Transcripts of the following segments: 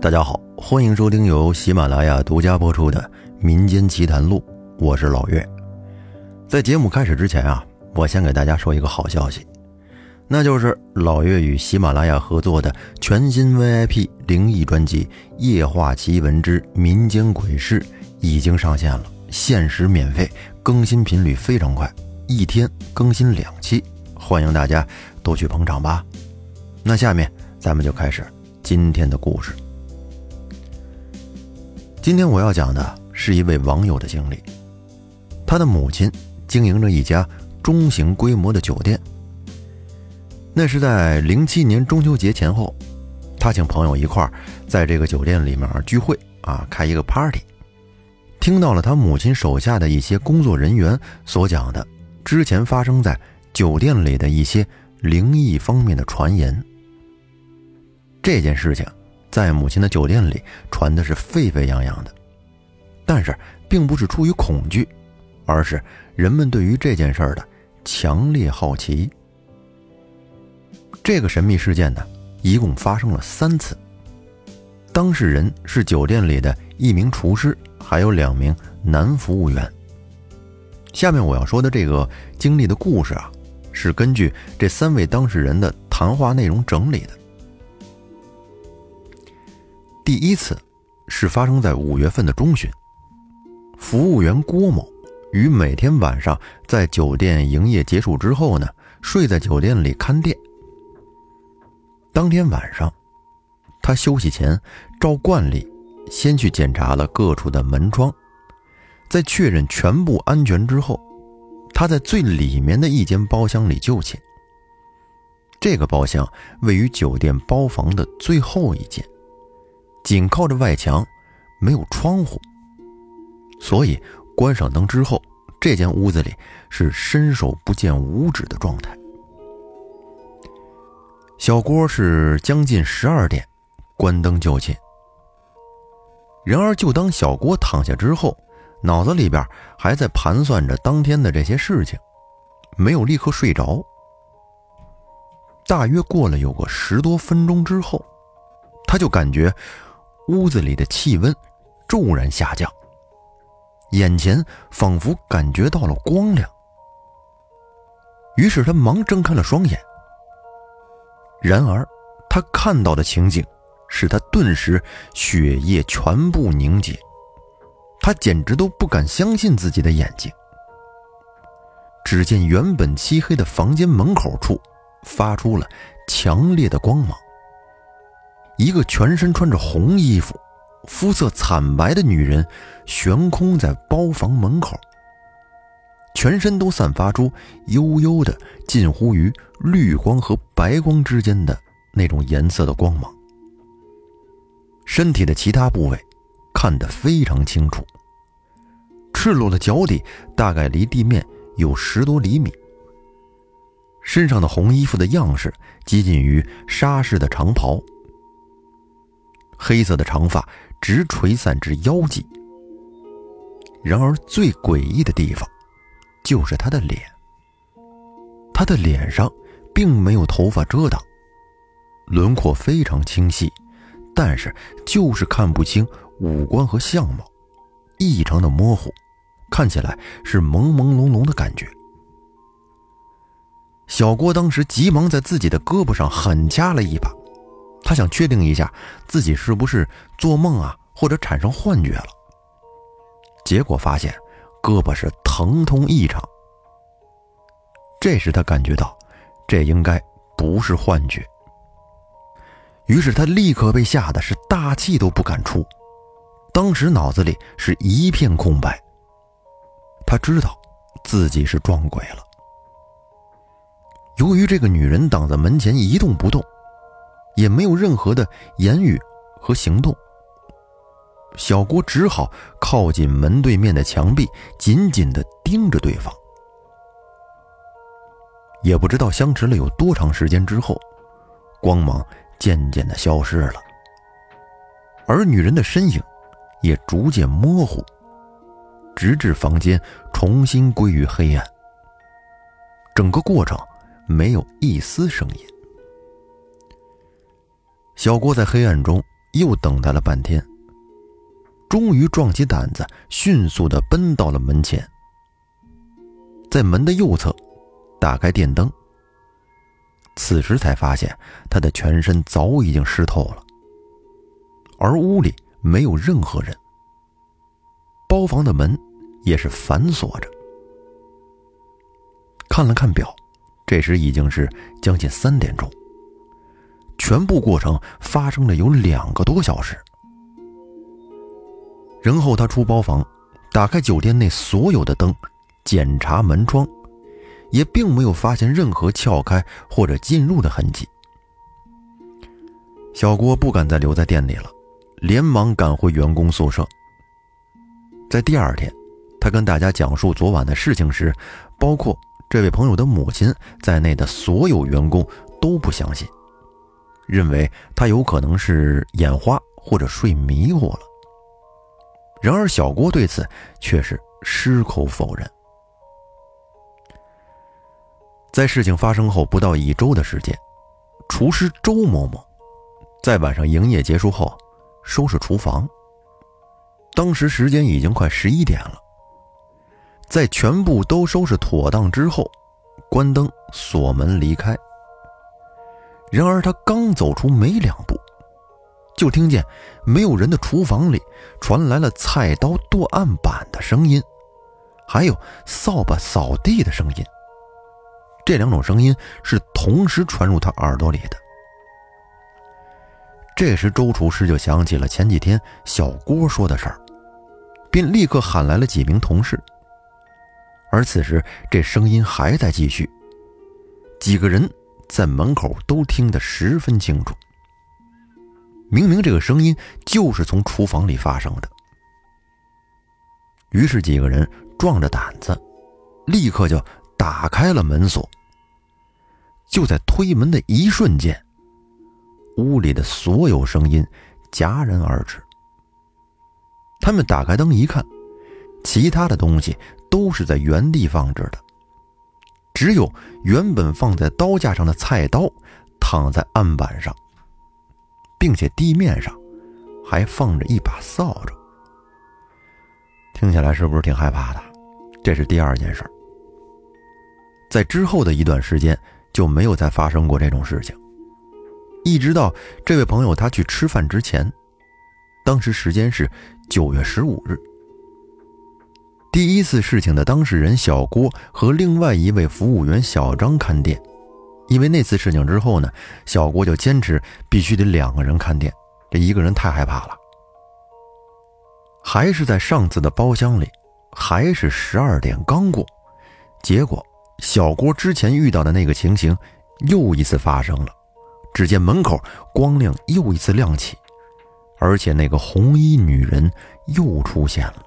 大家好，欢迎收听由喜马拉雅独家播出的《民间奇谈录》，我是老岳。在节目开始之前啊，我先给大家说一个好消息，那就是老岳与喜马拉雅合作的全新 VIP 灵异专辑《夜话奇闻之民间鬼事》已经上线了，限时免费，更新频率非常快，一天更新两期，欢迎大家都去捧场吧。那下面咱们就开始今天的故事。今天我要讲的是一位网友的经历，他的母亲经营着一家中型规模的酒店。那是在零七年中秋节前后，他请朋友一块儿在这个酒店里面聚会啊，开一个 party，听到了他母亲手下的一些工作人员所讲的之前发生在酒店里的一些灵异方面的传言。这件事情在母亲的酒店里传的是沸沸扬扬的，但是并不是出于恐惧，而是人们对于这件事儿的强烈好奇。这个神秘事件呢，一共发生了三次。当事人是酒店里的一名厨师，还有两名男服务员。下面我要说的这个经历的故事啊，是根据这三位当事人的谈话内容整理的。第一次是发生在五月份的中旬，服务员郭某于每天晚上在酒店营业结束之后呢，睡在酒店里看店。当天晚上，他休息前照惯例先去检查了各处的门窗，在确认全部安全之后，他在最里面的一间包厢里就寝。这个包厢位于酒店包房的最后一间。紧靠着外墙，没有窗户，所以关上灯之后，这间屋子里是伸手不见五指的状态。小郭是将近十二点关灯就寝。然而，就当小郭躺下之后，脑子里边还在盘算着当天的这些事情，没有立刻睡着。大约过了有个十多分钟之后，他就感觉。屋子里的气温骤然下降，眼前仿佛感觉到了光亮。于是他忙睁开了双眼。然而，他看到的情景使他顿时血液全部凝结，他简直都不敢相信自己的眼睛。只见原本漆黑的房间门口处发出了强烈的光芒。一个全身穿着红衣服、肤色惨白的女人悬空在包房门口，全身都散发出悠悠的、近乎于绿光和白光之间的那种颜色的光芒。身体的其他部位看得非常清楚，赤裸的脚底大概离地面有十多厘米，身上的红衣服的样式接近于纱式的长袍。黑色的长发直垂散至腰际。然而，最诡异的地方，就是他的脸。他的脸上并没有头发遮挡，轮廓非常清晰，但是就是看不清五官和相貌，异常的模糊，看起来是朦朦胧胧的感觉。小郭当时急忙在自己的胳膊上狠掐了一把。他想确定一下自己是不是做梦啊，或者产生幻觉了。结果发现胳膊是疼痛异常。这时他感觉到，这应该不是幻觉。于是他立刻被吓得是大气都不敢出，当时脑子里是一片空白。他知道自己是撞鬼了。由于这个女人挡在门前一动不动。也没有任何的言语和行动，小郭只好靠近门对面的墙壁，紧紧的盯着对方。也不知道相持了有多长时间之后，光芒渐渐的消失了，而女人的身影也逐渐模糊，直至房间重新归于黑暗。整个过程没有一丝声音。小郭在黑暗中又等待了半天，终于壮起胆子，迅速的奔到了门前，在门的右侧打开电灯。此时才发现，他的全身早已经湿透了，而屋里没有任何人，包房的门也是反锁着。看了看表，这时已经是将近三点钟。全部过程发生了有两个多小时。然后他出包房，打开酒店内所有的灯，检查门窗。也并没有发现任何撬开或者进入的痕迹。小郭不敢再留在店里了，连忙赶回员工宿舍。在第二天，他跟大家讲述昨晚的事情时，包括这位朋友的母亲在内的所有员工都不相信，认为他有可能是眼花或者睡迷糊了。然而，小郭对此却是矢口否认。在事情发生后不到一周的时间，厨师周某某在晚上营业结束后收拾厨房。当时时间已经快十一点了，在全部都收拾妥当之后，关灯锁门离开。然而他刚走出没两步，就听见没有人的厨房里传来了菜刀剁案板的声音，还有扫把扫地的声音。这两种声音是同时传入他耳朵里的。这时，周厨师就想起了前几天小郭说的事儿，便立刻喊来了几名同事。而此时，这声音还在继续，几个人在门口都听得十分清楚。明明这个声音就是从厨房里发生的。于是，几个人壮着胆子，立刻就。打开了门锁，就在推门的一瞬间，屋里的所有声音戛然而止。他们打开灯一看，其他的东西都是在原地放置的，只有原本放在刀架上的菜刀躺在案板上，并且地面上还放着一把扫帚。听起来是不是挺害怕的？这是第二件事。在之后的一段时间就没有再发生过这种事情，一直到这位朋友他去吃饭之前，当时时间是九月十五日。第一次事情的当事人小郭和另外一位服务员小张看店，因为那次事情之后呢，小郭就坚持必须得两个人看店，这一个人太害怕了。还是在上次的包厢里，还是十二点刚过，结果。小郭之前遇到的那个情形，又一次发生了。只见门口光亮又一次亮起，而且那个红衣女人又出现了。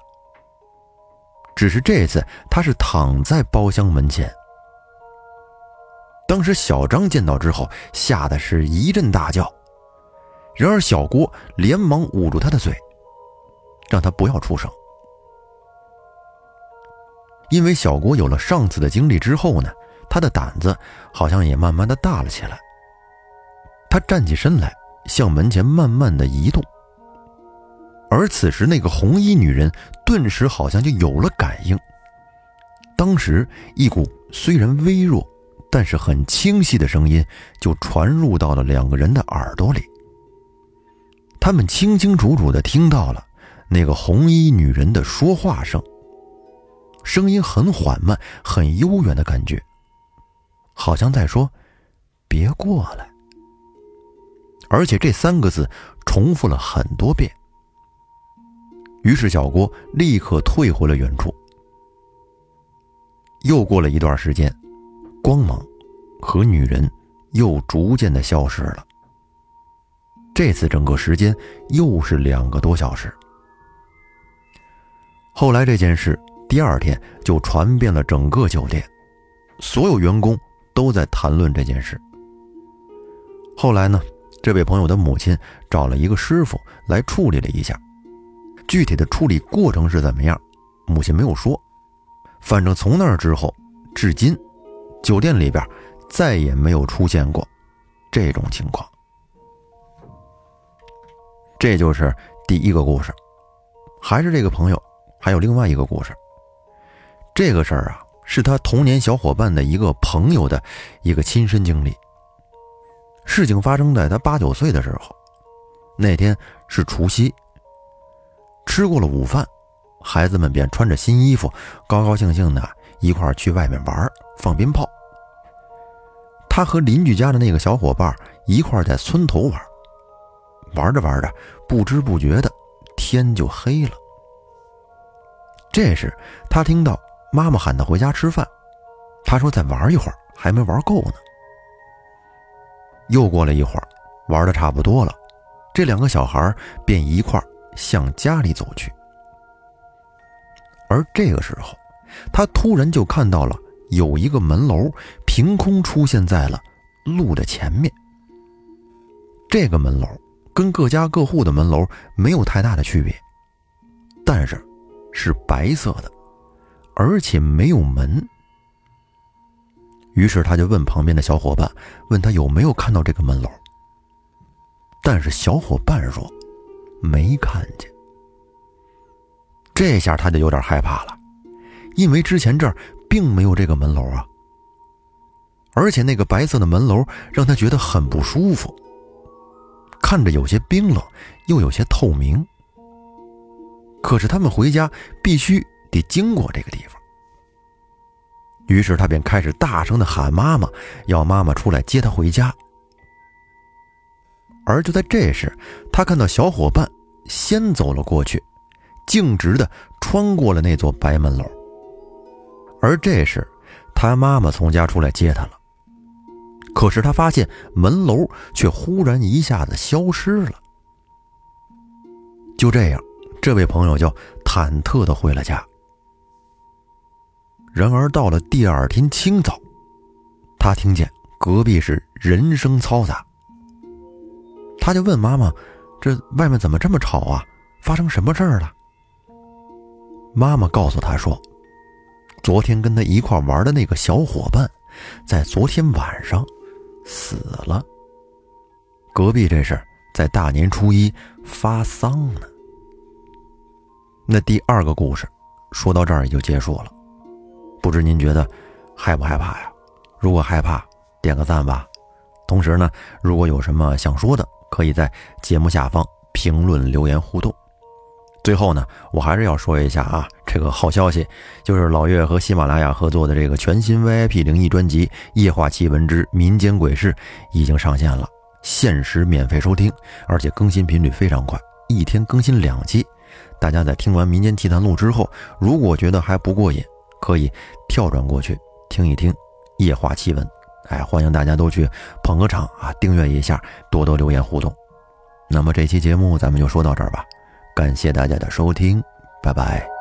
只是这次他是躺在包厢门前。当时小张见到之后，吓得是一阵大叫。然而小郭连忙捂住他的嘴，让他不要出声。因为小郭有了上次的经历之后呢，他的胆子好像也慢慢的大了起来。他站起身来，向门前慢慢的移动。而此时，那个红衣女人顿时好像就有了感应。当时，一股虽然微弱，但是很清晰的声音就传入到了两个人的耳朵里。他们清清楚楚的听到了那个红衣女人的说话声。声音很缓慢，很悠远的感觉，好像在说“别过来”，而且这三个字重复了很多遍。于是小郭立刻退回了原处。又过了一段时间，光芒和女人又逐渐的消失了。这次整个时间又是两个多小时。后来这件事。第二天就传遍了整个酒店，所有员工都在谈论这件事。后来呢，这位朋友的母亲找了一个师傅来处理了一下，具体的处理过程是怎么样，母亲没有说。反正从那儿之后，至今，酒店里边再也没有出现过这种情况。这就是第一个故事，还是这个朋友，还有另外一个故事。这个事儿啊，是他童年小伙伴的一个朋友的一个亲身经历。事情发生在他八九岁的时候，那天是除夕，吃过了午饭，孩子们便穿着新衣服，高高兴兴的一块去外面玩，放鞭炮。他和邻居家的那个小伙伴一块在村头玩。玩着玩着，不知不觉的天就黑了。这时，他听到妈妈喊他回家吃饭，他说：“再玩一会儿，还没玩够呢。”又过了一会儿，玩的差不多了，这两个小孩便一块向家里走去。而这个时候，他突然就看到了有一个门楼凭空出现在了路的前面。这个门楼。跟各家各户的门楼没有太大的区别，但是是白色的，而且没有门。于是他就问旁边的小伙伴，问他有没有看到这个门楼。但是小伙伴说没看见。这下他就有点害怕了，因为之前这儿并没有这个门楼啊，而且那个白色的门楼让他觉得很不舒服。看着有些冰冷，又有些透明。可是他们回家必须得经过这个地方，于是他便开始大声的喊妈妈，要妈妈出来接他回家。而就在这时，他看到小伙伴先走了过去，径直的穿过了那座白门楼。而这时，他妈妈从家出来接他了。可是他发现门楼却忽然一下子消失了。就这样，这位朋友就忐忑的回了家。然而到了第二天清早，他听见隔壁是人声嘈杂。他就问妈妈：“这外面怎么这么吵啊？发生什么事儿了？”妈妈告诉他说：“昨天跟他一块玩的那个小伙伴，在昨天晚上。”死了。隔壁这是在大年初一发丧呢。那第二个故事说到这儿也就结束了，不知您觉得害不害怕呀？如果害怕，点个赞吧。同时呢，如果有什么想说的，可以在节目下方评论留言互动。最后呢，我还是要说一下啊，这个好消息就是老岳和喜马拉雅合作的这个全新 VIP 灵异专辑《夜话奇闻之民间鬼事》已经上线了，限时免费收听，而且更新频率非常快，一天更新两期。大家在听完《民间奇谈录》之后，如果觉得还不过瘾，可以跳转过去听一听《夜话奇闻》。哎，欢迎大家都去捧个场啊，订阅一下，多多留言互动。那么这期节目咱们就说到这儿吧。感谢大家的收听，拜拜。